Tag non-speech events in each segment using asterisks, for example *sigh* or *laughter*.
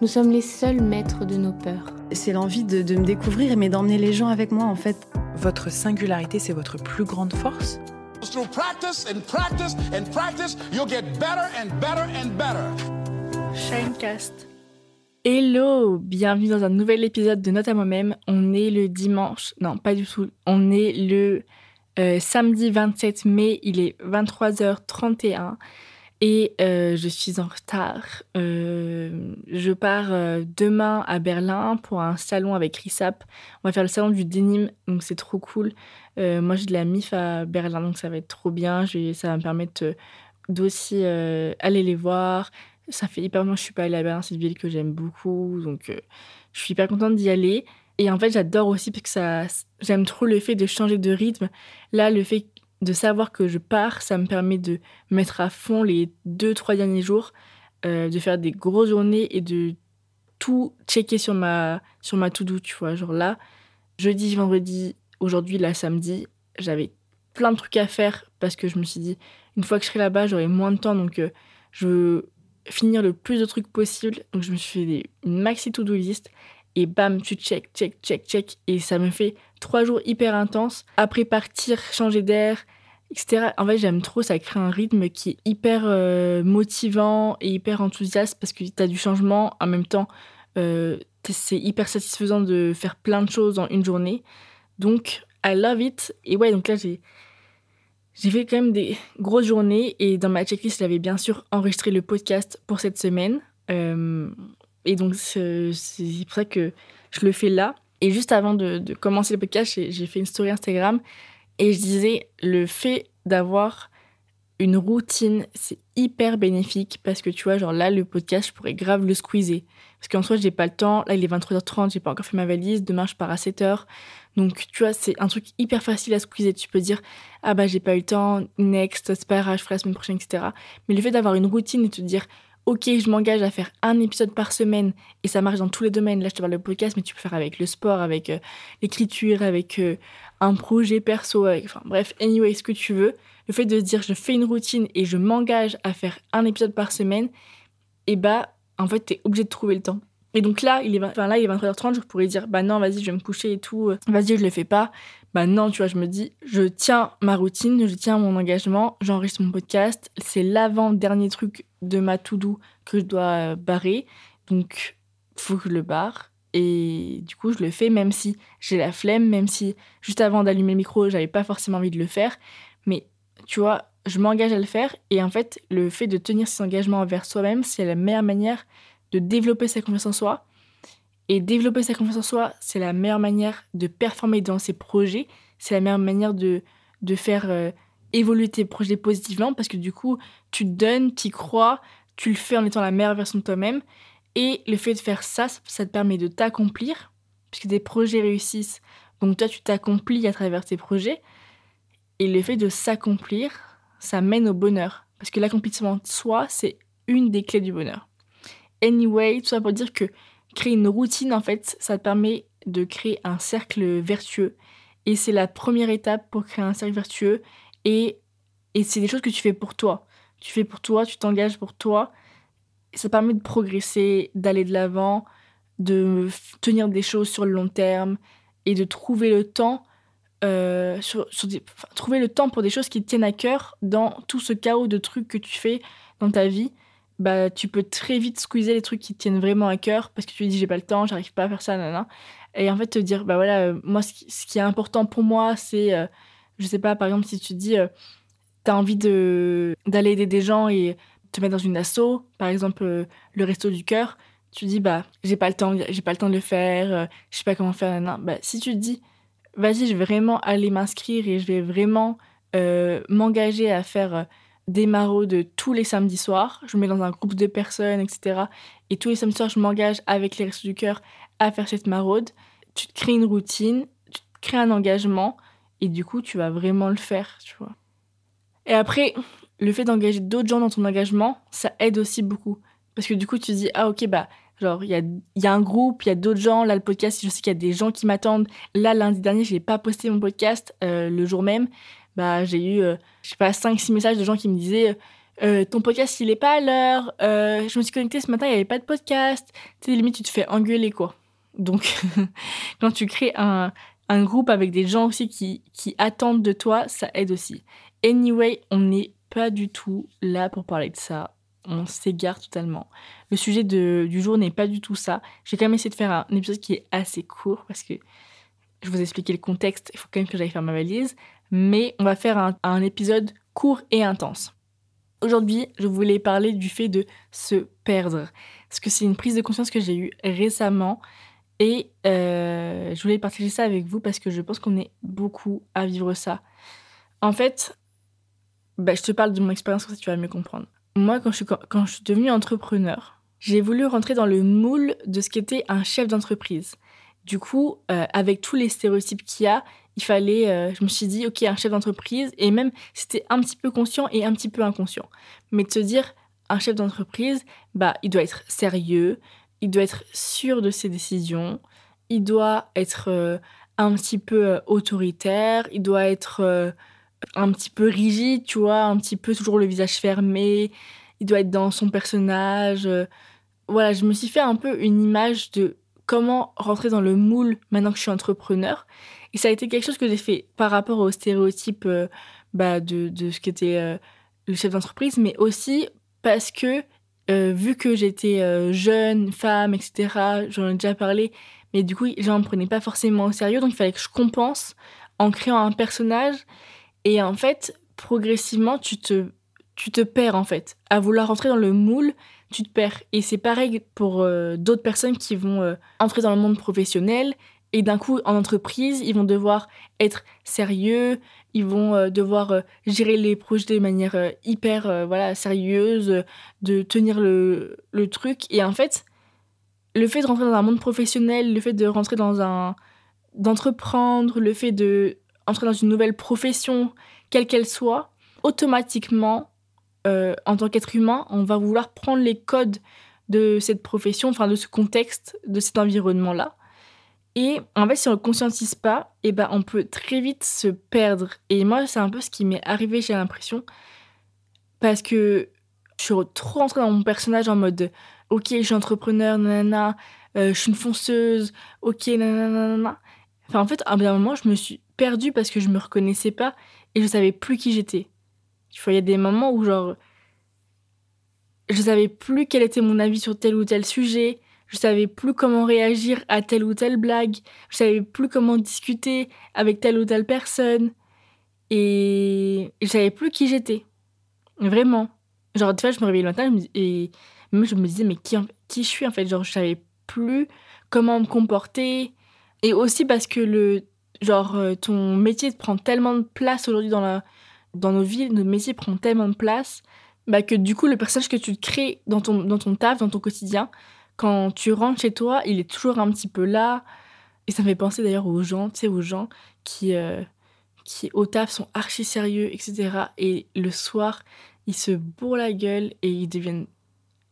nous sommes les seuls maîtres de nos peurs. C'est l'envie de, de me découvrir, mais d'emmener les gens avec moi en fait. Votre singularité, c'est votre plus grande force? Through practice and practice and practice, you'll get better and better and better. Shinecast. Hello, bienvenue dans un nouvel épisode de Note à moi-même. On est le dimanche, non pas du tout, on est le euh, samedi 27 mai, il est 23h31 et euh, je suis en retard. Euh, je pars euh, demain à Berlin pour un salon avec Risap. On va faire le salon du denim, donc c'est trop cool. Moi, j'ai de la MIF à Berlin, donc ça va être trop bien. Ça va me permettre d'aussi aller les voir. Ça fait hyper longtemps que je suis pas allée à Berlin, c'est une ville que j'aime beaucoup, donc je suis hyper contente d'y aller. Et en fait, j'adore aussi parce que j'aime trop le fait de changer de rythme. Là, le fait de savoir que je pars, ça me permet de mettre à fond les deux, trois derniers jours, euh, de faire des grosses journées et de tout checker sur ma, sur ma to-do, tu vois. Genre là, jeudi, vendredi, aujourd'hui, là, samedi, j'avais plein de trucs à faire parce que je me suis dit, une fois que je serai là-bas, j'aurai moins de temps, donc euh, je veux finir le plus de trucs possible. Donc je me suis fait des, une maxi to-do list et bam, tu check, check, check, check. Et ça me fait trois jours hyper intenses. Après partir, changer d'air, etc. En fait, j'aime trop, ça crée un rythme qui est hyper euh, motivant et hyper enthousiaste parce que tu as du changement. En même temps, euh, c'est hyper satisfaisant de faire plein de choses en une journée. Donc, I love it. Et ouais, donc là, j'ai. J'ai fait quand même des grosses journées et dans ma checklist, j'avais bien sûr enregistré le podcast pour cette semaine. Euh, et donc, c'est pour ça que je le fais là. Et juste avant de, commencer le podcast, j'ai j'ai fait une story Instagram et je disais le fait d'avoir une routine, c'est hyper bénéfique parce que tu vois, genre là, le podcast, je pourrais grave le squeezer. Parce qu'en soi, j'ai pas le temps. Là, il est 23h30, j'ai pas encore fait ma valise. Demain, je pars à 7h. Donc, tu vois, c'est un truc hyper facile à squeezer. Tu peux dire, ah bah, j'ai pas eu le temps, next, c'est pas grave, je ferai la semaine prochaine, etc. Mais le fait d'avoir une routine et de te dire, ok, je m'engage à faire un épisode par semaine et ça marche dans tous les domaines. Là, je te parle de podcast, mais tu peux faire avec le sport, avec euh, l'écriture, avec euh, un projet perso, avec, enfin bref, anyway, ce que tu veux. Le fait de se dire, je fais une routine et je m'engage à faire un épisode par semaine, et bah, en fait, t'es obligé de trouver le temps. Et donc là, il est, là, il est 23h30, je pourrais dire, bah non, vas-y, je vais me coucher et tout, euh, vas-y, je le fais pas. Bah non, tu vois, je me dis, je tiens ma routine, je tiens mon engagement, j'enregistre mon podcast, c'est l'avant-dernier truc de ma to-do que je dois euh, barrer, donc faut que je le barre. Et du coup, je le fais même si j'ai la flemme, même si juste avant d'allumer le micro, j'avais pas forcément envie de le faire. Mais tu vois, je m'engage à le faire. Et en fait, le fait de tenir ses engagements envers soi-même, c'est la meilleure manière de développer sa confiance en soi. Et développer sa confiance en soi, c'est la meilleure manière de performer dans ses projets. C'est la meilleure manière de, de faire euh, évoluer tes projets positivement parce que du coup, tu te donnes, tu y crois, tu le fais en étant la meilleure version de toi-même. Et le fait de faire ça, ça te permet de t'accomplir, puisque des projets réussissent. Donc toi, tu t'accomplis à travers tes projets. Et le fait de s'accomplir, ça mène au bonheur. Parce que l'accomplissement de soi, c'est une des clés du bonheur. Anyway, tout ça pour dire que créer une routine, en fait, ça te permet de créer un cercle vertueux. Et c'est la première étape pour créer un cercle vertueux. Et, et c'est des choses que tu fais pour toi. Tu fais pour toi, tu t'engages pour toi. Ça permet de progresser, d'aller de l'avant, de tenir des choses sur le long terme et de trouver le temps euh, sur, trouver le temps pour des choses qui te tiennent à cœur dans tout ce chaos de trucs que tu fais dans ta vie bah tu peux très vite squeezer les trucs qui tiennent vraiment à cœur parce que tu te dis j'ai pas le temps j'arrive pas à faire ça nanana et en fait te dire bah voilà euh, moi ce qui, est important pour moi c'est euh, je sais pas par exemple si tu dis euh, t'as envie de d'aller aider des gens et te mettre dans une asso par exemple euh, le resto du cœur tu dis bah j'ai pas le temps j'ai pas le temps de le faire je sais pas comment faire nanana. bah si tu dis vas-y, je vais vraiment aller m'inscrire et je vais vraiment m'engager à faire des marauds de tous les samedis soirs. Je me mets dans un groupe de personnes, etc. et tous les samedis soirs, je m'engage avec les Restos du Cœur à faire cette maraude, tu te crées une routine, tu te crées un engagement, et du coup, tu vas vraiment le faire, tu vois. Et après, le fait d'engager d'autres gens dans ton engagement, ça aide aussi beaucoup. Parce que du coup, tu te dis, ah ok, bah, genre, il y a, y a un groupe, il y a d'autres gens. Là, le podcast, je sais qu'il y a des gens qui m'attendent. Là, lundi dernier, je n'ai pas posté mon podcast euh, le jour même. Bah, j'ai eu, euh, je sais pas, 5-6 messages de gens qui me disaient, euh, ton podcast, il est pas à l'heure. je me suis connectée ce matin, il n'y avait pas de podcast. Tu sais, limite, tu te fais engueuler, quoi. Donc, *laughs* quand tu crées un, un groupe avec des gens aussi qui, qui attendent de toi, ça aide aussi. Anyway, on n'est pas du tout là pour parler de ça. On s'égare totalement. Le sujet de, du jour n'est pas du tout ça. J'ai quand même essayé de faire un épisode qui est assez court parce que je vous ai expliqué le contexte. Il faut quand même que j'aille faire ma valise. Mais on va faire un, épisode court et intense. Aujourd'hui, je voulais parler du fait de se perdre. Parce que c'est une prise de conscience que j'ai eue récemment. Et euh, je voulais partager ça avec vous parce que je pense qu'on est beaucoup à vivre ça. En fait, bah, je te parle de mon expérience, comme ça tu vas mieux comprendre. Moi, quand je suis, quand je suis devenue entrepreneur, j'ai voulu rentrer dans le moule de ce qu'était un chef d'entreprise. Du coup, euh, avec tous les stéréotypes qu'il y a, il fallait, euh, je me suis dit, ok, un chef d'entreprise, et même c'était un petit peu conscient et un petit peu inconscient. Mais de se dire, un chef d'entreprise, bah, il doit être sérieux, il doit être sûr de ses décisions, il doit être euh, un petit peu euh, autoritaire, il doit être un petit peu rigide, tu vois, un petit peu toujours le visage fermé, il doit être dans son personnage. Voilà, je me suis fait un peu une image de comment rentrer dans le moule maintenant que je suis entrepreneur. Et ça a été quelque chose que j'ai fait par rapport aux stéréotypes bah, de, de, ce qu'était le chef d'entreprise, mais aussi parce que euh, vu que j'étais euh, jeune, femme, etc., j'en ai déjà parlé, mais du coup, j'en me prenais pas forcément au sérieux, donc il fallait que je compense en créant un personnage. Et en fait, progressivement, tu te, tu te perds, en fait. À vouloir rentrer dans le moule, tu te perds. Et c'est pareil pour euh, d'autres personnes qui vont entrer dans le monde professionnel et d'un coup, en entreprise, ils vont devoir être sérieux, ils vont euh, devoir euh, gérer les projets de manière euh, hyper voilà, sérieuse, de tenir le, le, truc. Et en fait, le fait de rentrer dans un monde professionnel, le fait de rentrer dans un. d'entreprendre, le fait de entrer dans une nouvelle profession, quelle qu'elle soit, automatiquement, en tant qu'être humain, on va vouloir prendre les codes de cette profession, enfin de ce contexte, de cet environnement-là. Et en fait, si on ne conscientise pas, eh ben, on peut très vite se perdre. Et moi, c'est un peu ce qui m'est arrivé, j'ai l'impression. Parce que je suis trop rentrée dans mon personnage en mode Ok, je suis entrepreneur, nanana, euh, je suis une fonceuse, ok, nanana. Enfin, en fait, à un moment, je me suis perdue parce que je me reconnaissais pas et je savais plus qui j'étais. Il y a des moments où, genre, je savais plus quel était mon avis sur tel ou tel sujet je savais plus comment réagir à telle ou telle blague, je savais plus comment discuter avec telle ou telle personne, et je savais plus qui j'étais. Vraiment. Genre, tu vois, je me réveillais le matin et même je me disais, mais qui, qui je suis en fait? Genre, je savais plus comment me comporter. Et aussi parce que le, genre, euh, ton métier prend tellement de place aujourd'hui dans, dans nos villes, notre métier prend tellement de place, bah, que du coup, le personnage que tu crées dans ton, dans ton taf, dans ton quotidien, quand tu rentres chez toi, il est toujours un petit peu là. Et ça me fait penser d'ailleurs aux gens, tu sais, aux gens qui, euh, qui au taf sont archi sérieux, etc. Et le soir, ils se bourrent la gueule et ils deviennent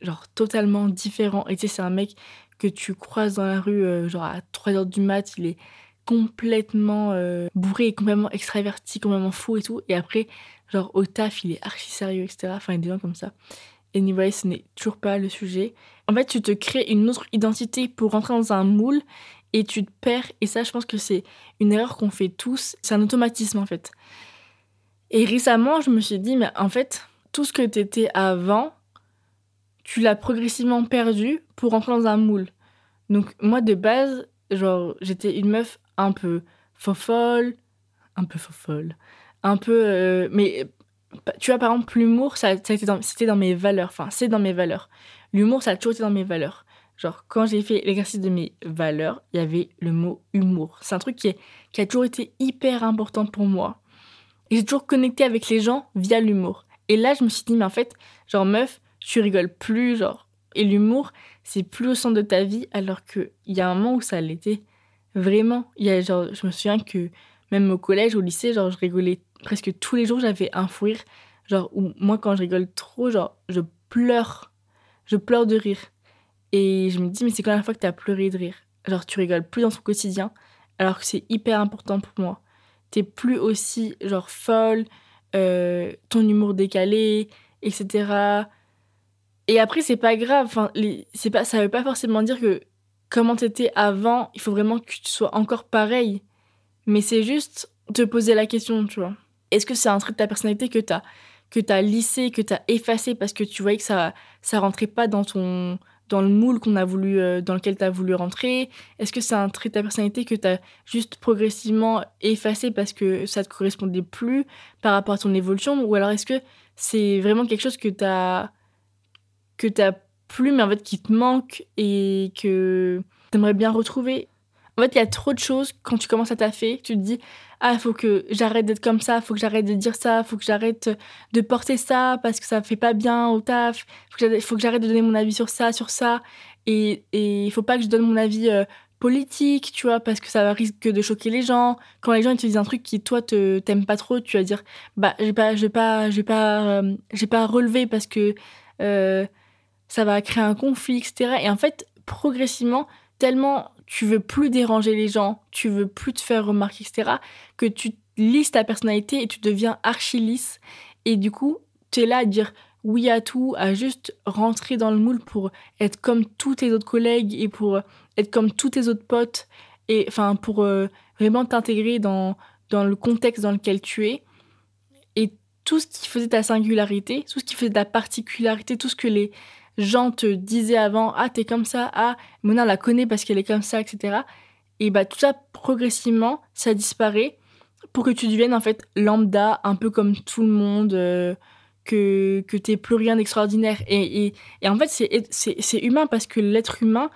genre totalement différents. Et tu sais, c'est un mec que tu croises dans la rue, euh, genre à 3h du mat, il est complètement euh, bourré, complètement extraverti, complètement fou et tout. Et après, genre au taf, il est archi sérieux, etc. Enfin, il y des gens comme ça. Anyway, ce n'est toujours pas le sujet. En fait, tu te crées une autre identité pour rentrer dans un moule et tu te perds. Et ça, je pense que c'est une erreur qu'on fait tous. C'est un automatisme, en fait. Et récemment, je me suis dit, mais en fait, tout ce que tu étais avant, tu l'as progressivement perdu pour rentrer dans un moule. Donc, moi, de base, genre, j'étais une meuf un peu fofolle, un peu fofolle, un peu. Euh, mais tu vois, par exemple, l'humour, ça, c'était dans, mes valeurs. Enfin, c'est dans mes valeurs. L'humour, ça a toujours été dans mes valeurs. Genre, quand j'ai fait l'exercice de mes valeurs, il y avait le mot humour. C'est un truc qui, est, qui a toujours été hyper important pour moi. Et j'ai toujours connecté avec les gens via l'humour. Et là, je me suis dit, mais en fait, genre, meuf, tu rigoles plus, genre, et l'humour, c'est plus au centre de ta vie, alors qu'il y a un moment où ça l'était. Vraiment. Il y a, genre, je me souviens que même au collège, au lycée, genre, je rigolais presque tous les jours, j'avais un fou rire. Genre, où moi, quand je rigole trop, genre, je pleure. Je pleure de rire. Et je me dis, mais c'est quand la fois que tu as pleuré de rire Genre, tu rigoles plus dans ton quotidien, alors que c'est hyper important pour moi. T'es plus aussi, genre, folle, euh, ton humour décalé, etc. Et après, c'est pas grave. Enfin, c'est pas, ça veut pas forcément dire que comment t'étais avant, il faut vraiment que tu sois encore pareil. Mais c'est juste te poser la question, tu vois. Est-ce que c'est un trait de ta personnalité que t'as? Que t'as lissé, que t'as effacé parce que tu voyais que ça ça rentrait pas dans ton dans le moule qu'on a voulu euh, dans lequel tu as voulu rentrer. Est-ce que c'est un trait de ta personnalité que tu as juste progressivement effacé parce que ça te correspondait plus par rapport à ton évolution? Ou alors est-ce que c'est vraiment quelque chose que tu as que tu plus mais en fait qui te manque et que tu aimerais bien retrouver? En fait, il y a trop de choses quand tu commences à taffer, tu te dis ah, faut que j'arrête d'être comme ça, faut que j'arrête de dire ça, faut que j'arrête de porter ça parce que ça fait pas bien au taf, faut que j'arrête de donner mon avis sur ça, sur ça. Et il faut pas que je donne mon avis euh, politique, tu vois, parce que ça risque de choquer les gens. Quand les gens te disent un truc qui, toi, te t'aimes pas trop, tu vas dire, bah, j'ai pas, j'ai pas, j'ai pas, euh, j'ai pas relevé parce que euh, ça va créer un conflit, etc. Et en fait, progressivement, tellement tu veux plus déranger les gens, tu veux plus te faire remarquer, etc., que tu lisses ta personnalité et tu deviens archi lisse. Et du coup, tu es là à dire oui à tout, à juste rentrer dans le moule pour être comme tous tes autres collègues et pour être comme tous tes autres potes, et enfin pour euh, vraiment t'intégrer dans, dans le contexte dans lequel tu es. Et tout ce qui faisait ta singularité, tout ce qui faisait ta particularité, tout ce que les, gens te disaient avant ah t'es comme ça ah Mona la connaît parce qu'elle est comme ça etc et bah tout ça progressivement ça disparaît pour que tu deviennes en fait lambda un peu comme tout le monde euh, que que t'es plus rien d'extraordinaire et, et, et, en fait c'est humain parce que l'être humain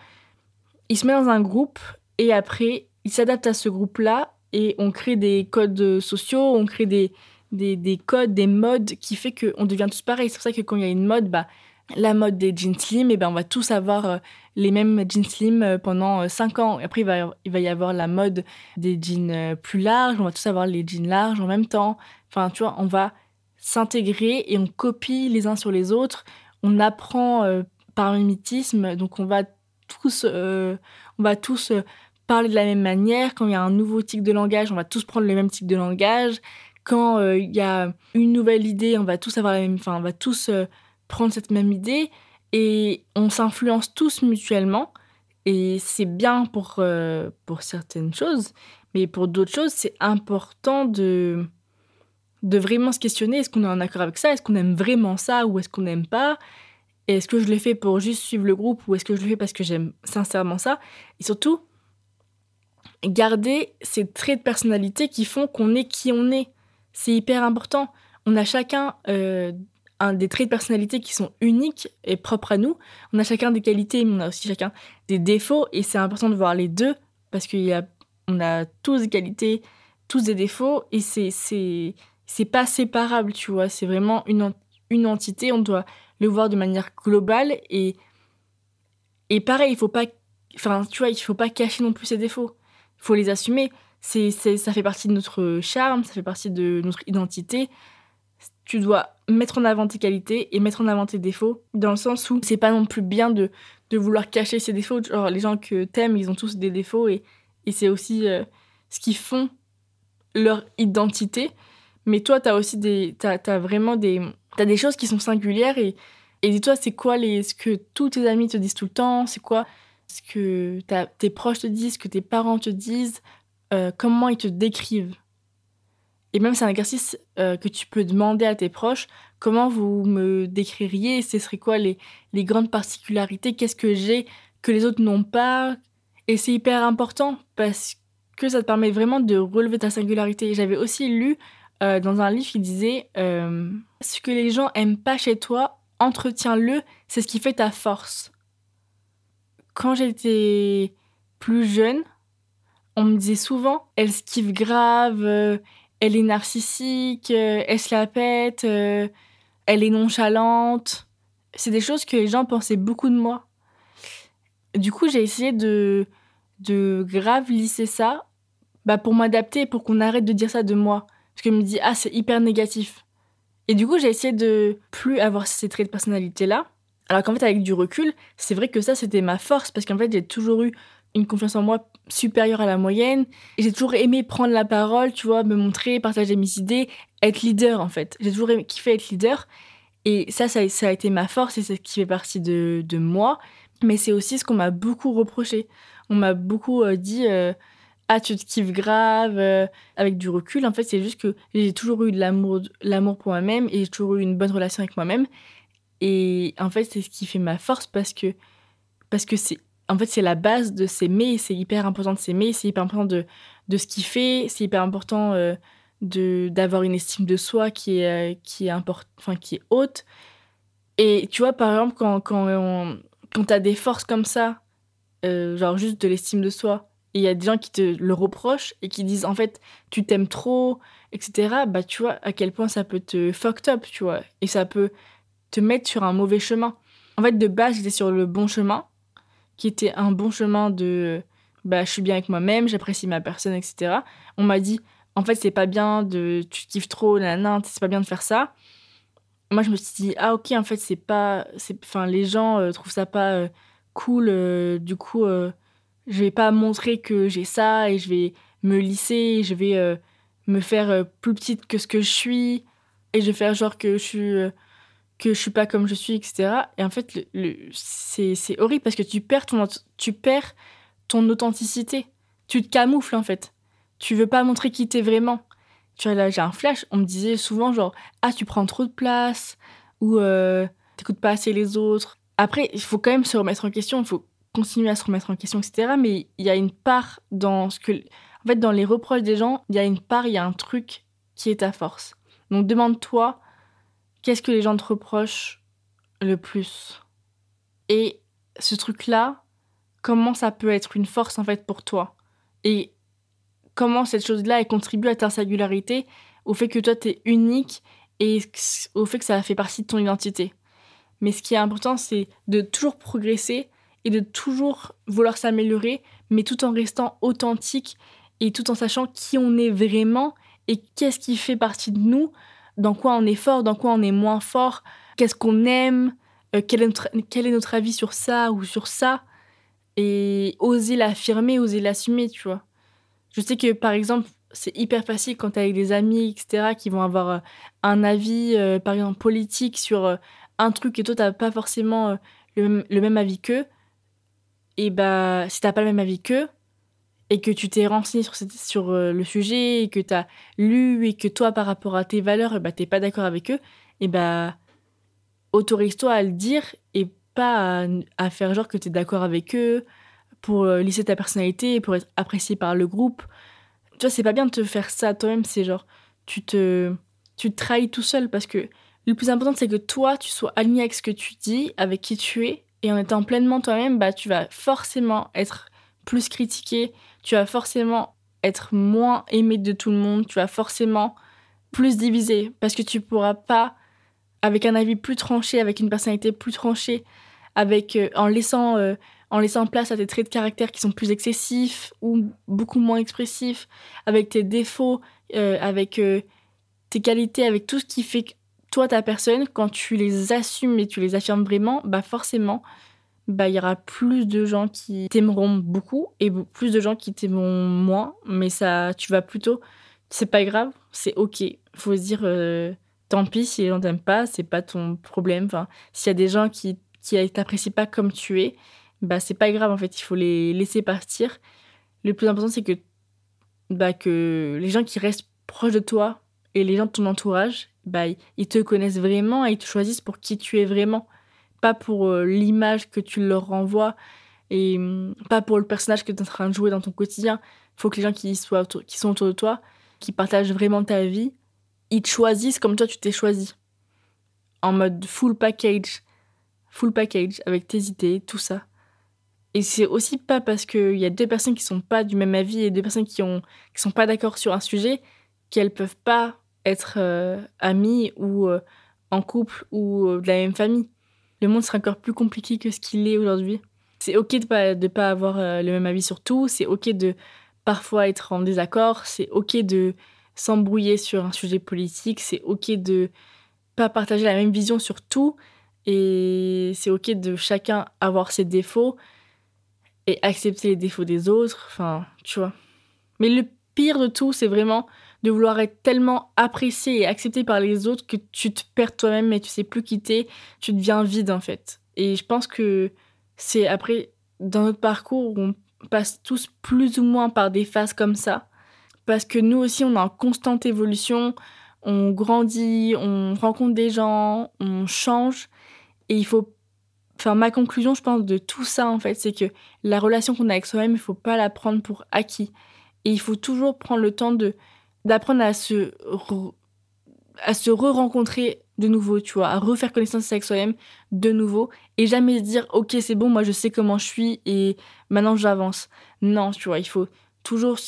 il se met dans un groupe et après il s'adapte à ce groupe là et on crée des codes sociaux on crée des des, des codes, des modes qui fait qu'on devient tous pareils. C'est pour ça que quand il y a une mode, bah, la mode des jeans slim, et eh ben on va tous avoir euh, les mêmes jeans slim euh, pendant 5 euh, ans. Après, il va, il va y avoir la mode des jeans plus larges, on va tous avoir les jeans larges en même temps. Enfin, tu vois, on va s'intégrer et on copie les uns sur les autres. On apprend par mimétisme, donc on va tous, on va tous parler de la même manière. Quand il y a un nouveau type de langage, on va tous prendre le même type de langage. Quand il y a une nouvelle idée, on va tous avoir la même, enfin, on va tous prendre cette même idée et on s'influence tous mutuellement. Et c'est bien pour, euh, pour certaines choses, mais pour d'autres choses, c'est important de, de vraiment se questionner est-ce qu'on est en accord avec ça? Est-ce qu'on aime vraiment ça ou est-ce qu'on n'aime pas? Est-ce que je le fais pour juste suivre le groupe ou est-ce que je le fais parce que j'aime sincèrement ça? Et surtout, garder ces traits de personnalité qui font qu'on est qui on est. C'est hyper important. On a chacun euh, des traits de personnalité qui sont uniques et propres à nous. On a chacun des qualités, mais on a aussi chacun des défauts. Et c'est important de voir les deux parce qu'on a, a tous des qualités, tous des défauts. Et c'est, c'est, c'est pas séparable, tu vois. C'est vraiment une, une entité. On doit le voir de manière globale. Et, et pareil, il faut pas. Enfin, tu vois, il faut pas cacher non plus ses défauts. Il faut les assumer. C'est, c'est, ça fait partie de notre charme, ça fait partie de notre identité tu dois mettre en avant tes qualités et mettre en avant tes défauts, dans le sens où c'est pas non plus bien de, de vouloir cacher ses défauts. Genre, les gens que t'aimes, ils ont tous des défauts et, et c'est aussi euh, ce qui font leur identité. Mais toi, t'as aussi des. Vraiment des. Des choses qui sont singulières et, et dis-toi, c'est quoi les, ce que tous tes amis te disent tout le temps? C'est quoi ce que tes proches te disent, ce que tes parents te disent? Euh, Comment ils te décrivent? Et même, c'est un exercice euh, que tu peux demander à tes proches. Comment vous me décririez? Ce serait quoi les, les grandes particularités? Qu'est-ce que j'ai que les autres n'ont pas? Et c'est hyper important parce que ça te permet vraiment de relever ta singularité. J'avais aussi lu euh, dans un livre qui disait euh, Ce que les gens aiment pas chez toi, entretiens-le, c'est ce qui fait ta force. Quand j'étais plus jeune, on me disait souvent Elle se kiffe grave elle est narcissique, euh, elle se la pète, euh, elle est nonchalante. c'est des choses que les gens pensaient beaucoup de moi. Du coup, j'ai essayé de, de grave lisser ça bah, pour m'adapter, pour qu'on arrête de dire ça de moi. Parce que me dis, ah, c'est hyper négatif. Et du coup, j'ai essayé de plus avoir ces traits de personnalité-là. Alors qu'en fait, avec du recul, c'est vrai que ça, c'était ma force, parce qu'en fait, j'ai toujours eu une confiance en moi supérieure à la moyenne. J'ai toujours aimé prendre la parole, tu vois, me montrer, partager mes idées, être leader, en fait. J'ai toujours kiffé être leader. Et ça, ça, a été ma force et c'est ce qui fait partie de, de moi. Mais c'est aussi ce qu'on m'a beaucoup reproché. On m'a beaucoup euh, dit euh, Ah, tu te kiffes grave. Euh, avec du recul, en fait, c'est juste que j'ai toujours eu de l'amour, l'amour pour moi-même et j'ai toujours eu une bonne relation avec moi-même. Et en fait, c'est ce qui fait ma force parce que parce que c'est en fait c'est la base de s'aimer. C'est hyper important de s'aimer. C'est hyper important de de ce qu'il fait. C'est hyper important de d'avoir une estime de soi qui est qui est enfin qui est haute. Et tu vois, par exemple, quand quand t'as des forces comme ça, genre juste de l'estime de soi, et il y a des gens qui te le reprochent et qui disent en fait tu t'aimes trop, etc. Bah tu vois à quel point ça peut te fucked up, tu vois, et ça peut te mettre sur un mauvais chemin. En fait, de base, j'étais sur le bon chemin, qui était un bon chemin de bah, je suis bien avec moi-même, j'apprécie ma personne, etc. On m'a dit, en fait, c'est pas bien de. Tu kiffes trop, nanana, c'est pas bien de faire ça. Moi, je me suis dit, ah, ok, en fait, c'est pas. Enfin, les gens euh, trouvent ça pas euh, cool, euh, du coup, je vais pas montrer que j'ai ça et je vais me lisser, je vais me faire plus petite que ce que je suis et je vais faire genre que je suis que je suis pas comme je suis, etc. Et en fait, c'est horrible parce que tu perds, ton, tu perds ton authenticité. Tu te camoufles, en fait. Tu veux pas montrer qui t'es vraiment. Tu vois, là, j'ai un flash. On me disait souvent, genre, ah, tu prends trop de place, ou euh, t'écoutes pas assez les autres. Après, il faut quand même se remettre en question, il faut continuer à se remettre en question, etc. Mais il y a une part dans ce que. En fait, dans les reproches des gens, il y a une part, il y a un truc qui est ta force. Donc, demande-toi qu'est-ce que les gens te reprochent le plus? Et ce truc-là, comment ça peut être une force en fait pour toi? Et comment cette chose-là elle contribue à ta singularité, au fait que toi tu es unique et au fait que ça fait partie de ton identité. Mais ce qui est important, c'est de toujours progresser et de toujours vouloir s'améliorer, mais tout en restant authentique et tout en sachant qui on est vraiment et qu'est-ce qui fait partie de nous dans quoi on est fort, dans quoi on est moins fort, qu'est-ce qu'on aime, euh, quel, est notre, avis sur ça ou sur ça, et oser l'affirmer, oser l'assumer, tu vois. Je sais que par exemple, c'est hyper facile quand tu avec des amis, etc., qui vont avoir euh, un avis, euh, par exemple, politique sur un truc et toi, tu pas forcément le, même avis qu'eux. Et bah, si t'as pas le même avis qu'eux, et que tu t'es renseigné sur, sur euh, le sujet et que tu as lu et que toi, par rapport à tes valeurs, bah, tu n'es pas d'accord avec eux, et bah, autorise-toi à le dire et pas à, faire genre que tu es d'accord avec eux pour euh, lisser ta personnalité, pour être apprécié par le groupe. Tu vois, c'est pas bien de te faire ça toi-même, c'est genre, tu te, tu te trahis tout seul parce que le plus important, c'est que toi, tu sois aligné avec ce que tu dis, avec qui tu es, et en étant pleinement toi-même, bah, tu vas forcément être plus critiqué, tu vas forcément être moins aimé de tout le monde, tu vas forcément plus diviser parce que tu pourras pas avec un avis plus tranché, avec une personnalité plus tranchée, avec euh, en laissant euh, en laissant place à tes traits de caractère qui sont plus excessifs ou beaucoup moins expressifs, avec tes défauts, euh, avec tes qualités, avec tout ce qui fait toi ta personne, quand tu les assumes et tu les affirmes vraiment, bah forcément bah, il y aura plus de gens qui t'aimeront beaucoup et plus de gens qui t'aimeront moins. Mais ça, tu vas plutôt. C'est pas grave, c'est ok. Faut se dire, euh, tant pis si les gens t'aiment pas, c'est pas ton problème. Enfin, s'il y a des gens qui, qui t'apprécient pas comme tu es, bah, c'est pas grave en fait, il faut les laisser partir. Le plus important, c'est que, bah, que les gens qui restent proches de toi et les gens de ton entourage, bah, ils te connaissent vraiment et ils te choisissent pour qui tu es vraiment pas pour euh, l'image que tu leur renvoies et mm, pas pour le personnage que tu es en train de jouer dans ton quotidien. Il faut que les gens qui, sont autour de toi, qui partagent vraiment ta vie, ils te choisissent comme toi tu t'es choisi. En mode full package. Full package avec tes idées, tout ça. Et c'est aussi pas parce qu'il y a deux personnes qui sont pas du même avis et deux personnes qui, ont, sont pas d'accord sur un sujet qu'elles peuvent pas être euh, amies ou euh, en couple ou de la même famille le monde serait encore plus compliqué que ce qu'il est aujourd'hui. C'est ok de pas de pas avoir euh, le même avis sur tout. C'est ok de parfois être en désaccord. C'est ok de s'embrouiller sur un sujet politique. C'est ok de pas partager la même vision sur tout. Et c'est ok de chacun avoir ses défauts et accepter les défauts des autres. Enfin, tu vois. Mais le pire de tout, c'est vraiment de vouloir être tellement apprécié et accepté par les autres que tu te perds toi-même et tu sais plus quitter, tu deviens vide en fait. Et je pense que c'est après, dans notre parcours, on passe tous plus ou moins par des phases comme ça. Parce que nous aussi, on est en constante évolution, on grandit, on rencontre des gens, on change. Et il faut. Enfin, ma conclusion, je pense, de tout ça, en fait, c'est que la relation qu'on a avec soi-même, il faut pas la prendre pour acquis. Et il faut toujours prendre le temps de d'apprendre à se à se re-rencontrer de nouveau, tu vois, à refaire connaissance avec soi-même de nouveau et jamais dire OK, c'est bon, moi je sais comment je suis et maintenant j'avance. Non, tu vois, il faut toujours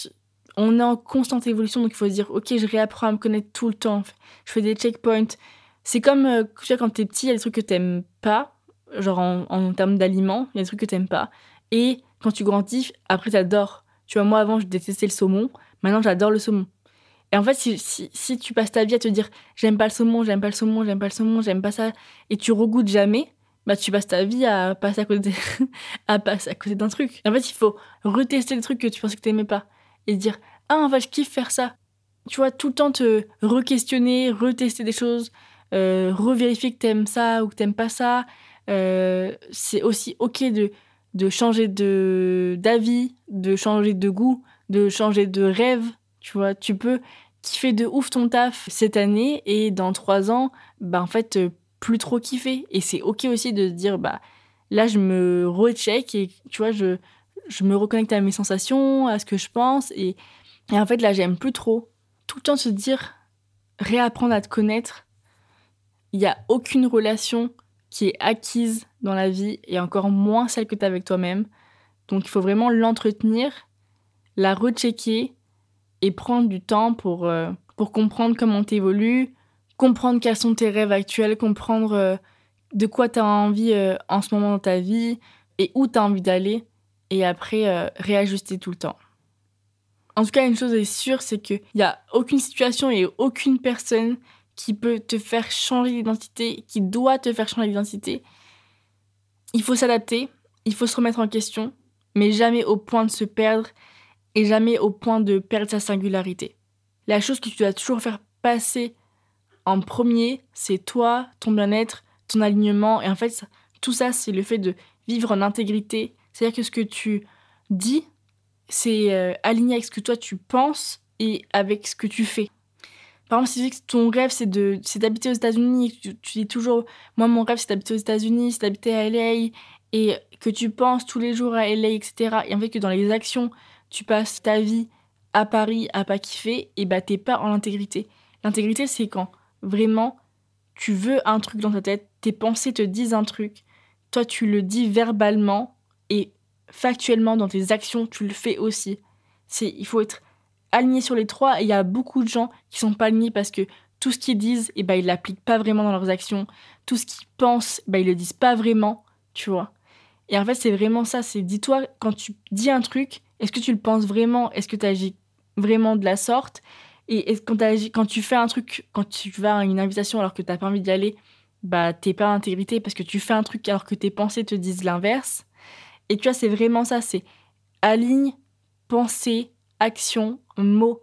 on est en constante évolution donc il faut se dire OK, je réapprends à me connaître tout le temps. Je fais des checkpoints. C'est comme euh, tu vois quand t'es petit, il y a des trucs que t'aimes pas, genre en, en termes d'aliments, il y a des trucs que t'aimes pas et quand tu grandis, après t'adores. Tu vois, moi avant je détestais le saumon, maintenant j'adore le saumon. Et en fait, si, si, tu passes ta vie à te dire j'aime pas le saumon, j'aime pas le saumon, j'aime pas le saumon, j'aime pas ça, et tu regoutes jamais, bah tu passes ta vie à passer à côté, *laughs* à passer à côté d'un truc. en fait, il faut retester le truc que tu pensais que t'aimais pas et dire ah en fait je kiffe faire ça. Tu vois, tout le temps te re-questionner, retester des choses, euh, revérifier que t'aimes ça ou que t'aimes pas ça. Euh, c'est aussi ok de de changer de d'avis, de changer de goût, de changer de rêve. Tu vois, tu peux kiffer de ouf ton taf cette année et dans trois ans, bah en fait, euh, plus trop kiffer. Et c'est ok aussi de se dire, bah là, je me recheck et tu vois, je, je me reconnecte à mes sensations, à ce que je pense. Et, et en fait, là, j'aime plus trop. Tout le temps se dire, réapprendre à te connaître. Il n'y a aucune relation qui est acquise dans la vie et encore moins celle que tu as avec toi-même. Donc il faut vraiment l'entretenir, la rechecker et prendre du temps pour, euh, pour comprendre comment t'évolues, comprendre quels sont tes rêves actuels, comprendre euh, de quoi tu as envie euh, en ce moment dans ta vie et où tu as envie d'aller, et après réajuster tout le temps. En tout cas, une chose est sûre, c'est qu'il n'y a aucune situation et aucune personne qui peut te faire changer d'identité, qui doit te faire changer d'identité. Il faut s'adapter, il faut se remettre en question, mais jamais au point de se perdre et jamais au point de perdre sa singularité. La chose que tu dois toujours faire passer en premier, c'est toi, ton bien-être, ton alignement. Et en fait, tout ça, c'est le fait de vivre en intégrité. C'est-à-dire que ce que tu dis, c'est euh, aligné avec ce que toi tu penses et avec ce que tu fais. Par exemple, si tu dis que ton rêve c'est d'habiter aux États-Unis, tu, tu, dis toujours moi mon rêve c'est d'habiter aux États-Unis, c'est d'habiter à LA et que tu penses tous les jours à LA, etc. Et en fait que dans les actions tu passes ta vie à Paris à pas kiffer, et bah t'es pas en intégrité. L'intégrité, c'est quand vraiment tu veux un truc dans ta tête, tes pensées te disent un truc, toi tu le dis verbalement et factuellement dans tes actions, tu le fais aussi. C'est, il faut être aligné sur les trois et il y a beaucoup de gens qui sont pas alignés parce que tout ce qu'ils disent, et bah, ils l'appliquent pas vraiment dans leurs actions. Tout ce qu'ils pensent, bah, ils le disent pas vraiment, tu vois. Et en fait, c'est vraiment ça. C'est dis-toi, quand tu dis un truc, est-ce que tu le penses vraiment? Est-ce que tu agis vraiment de la sorte? Et quand, tu fais un truc, quand tu vas à une invitation alors que tu n'as pas envie d'y aller, bah t'es pas intégrité parce que tu fais un truc alors que tes pensées te disent l'inverse. Et tu vois, c'est vraiment ça, c'est aligne, pensée, action, mots.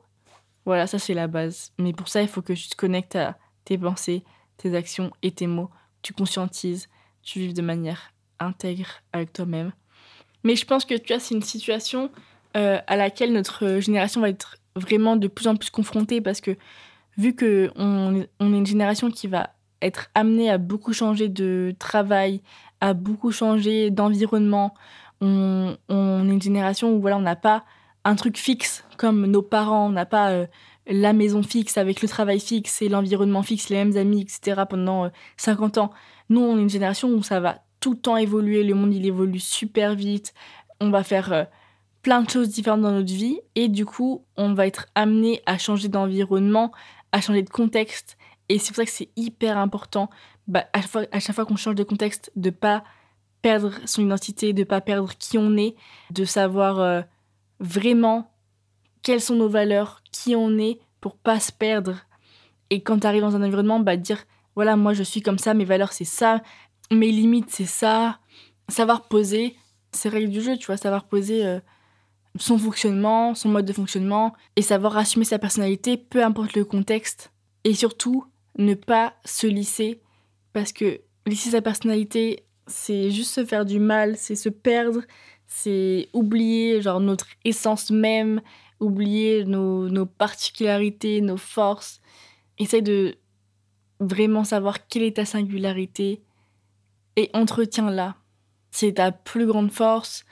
Voilà, ça c'est la base. Mais pour ça, il faut que tu te connectes à tes pensées, tes actions et tes mots. Tu conscientises, tu vives de manière intègre avec toi-même. Mais je pense que tu vois, c'est une situation euh, à laquelle notre génération va être vraiment de plus en plus confrontée parce que vu qu'on on est une génération qui va être amenée à beaucoup changer de travail, à beaucoup changer d'environnement, on, on, est une génération où voilà, on n'a pas un truc fixe comme nos parents, on n'a pas euh, la maison fixe avec le travail fixe et l'environnement fixe, les mêmes amis, etc. pendant 50 euh, ans. Nous, on est une génération où ça va tout le temps évoluer, le monde il évolue super vite, on va faire euh, plein de choses différentes dans notre vie et du coup on va être amené à changer d'environnement, à changer de contexte. Et c'est pour ça que c'est hyper important, bah, à chaque fois, qu'on change de contexte, de pas perdre son identité, de pas perdre qui on est, de savoir euh, vraiment quelles sont nos valeurs, qui on est, pour pas se perdre. Et quand tu arrives dans un environnement, bah, dire voilà, moi je suis comme ça, mes valeurs c'est ça, mes limites c'est ça. Savoir poser ses règles du jeu, tu vois, savoir poser euh, son fonctionnement, son mode de fonctionnement, et savoir assumer sa personnalité, peu importe le contexte. Et surtout, ne pas se lisser, parce que lisser sa personnalité, c'est juste se faire du mal, c'est se perdre, c'est oublier genre notre essence même, oublier nos, nos particularités, nos forces. Essaye de vraiment savoir quelle est ta singularité et entretiens-la. C'est ta plus grande force,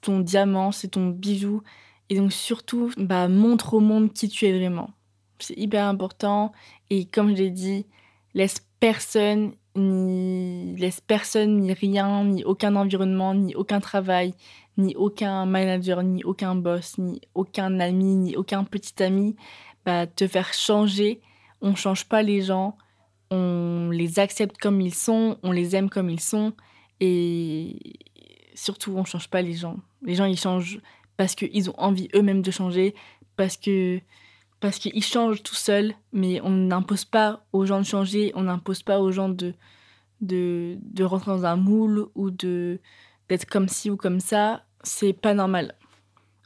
ton diamant, c'est ton bijou. Et donc surtout, bah, montre au monde qui tu es vraiment. C'est hyper important. Et comme je l'ai dit, laisse personne ni laisse personne ni rien, ni aucun environnement, ni aucun travail, ni aucun manager, ni aucun boss, ni aucun ami, ni aucun petit ami bah, te faire changer. On change pas les gens, on les accepte comme ils sont, on les aime comme ils sont, et surtout on change pas les gens. Les gens ils changent parce qu'ils ont envie eux-mêmes de changer, parce que parce qu'ils changent tout seuls, mais on n'impose pas aux gens de changer, on n'impose pas aux gens de, de, de rentrer dans un moule ou de d'être comme ci ou comme ça. C'est pas normal.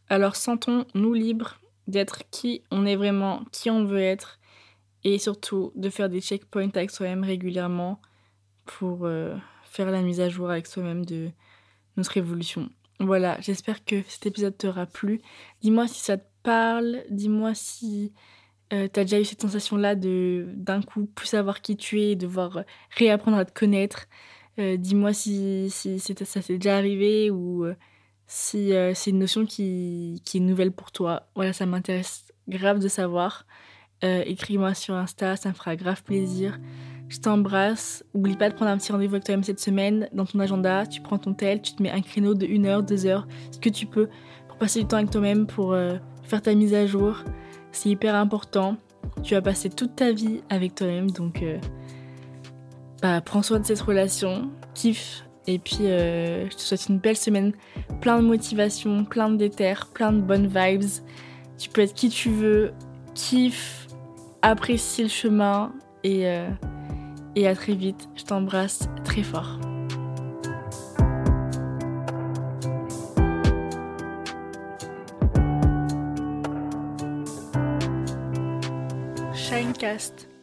Alors sentons-nous libres d'être qui on est vraiment, qui on veut être, et surtout de faire des checkpoints avec soi-même régulièrement pour euh, faire la mise à jour avec soi-même de notre évolution. Voilà, j'espère que cet épisode t'aura plu. Dis-moi si ça te parle, dis-moi si euh, tu as déjà eu cette sensation-là de d'un coup plus savoir qui tu es, devoir réapprendre à te connaître. Euh, dis-moi si, si, ça s'est déjà arrivé ou si c'est une notion qui, qui, est nouvelle pour toi. Voilà, ça m'intéresse grave de savoir. Écris-moi sur Insta, ça me fera grave plaisir. Je t'embrasse. Oublie pas de prendre un petit rendez-vous avec toi-même cette semaine. Dans ton agenda, tu prends ton tel, tu te mets un créneau de 1 heure, 2 heures, ce que tu peux, pour passer du temps avec toi-même, pour faire ta mise à jour. C'est hyper important. Tu vas passer toute ta vie avec toi-même, donc euh, bah, prends soin de cette relation, kiffe, et puis euh, je te souhaite une belle semaine, plein de motivation, plein de déter, plein de bonnes vibes. Tu peux être qui tu veux, kiffe, apprécie le chemin, et, euh, et à très vite. Je t'embrasse très fort. Shinecast.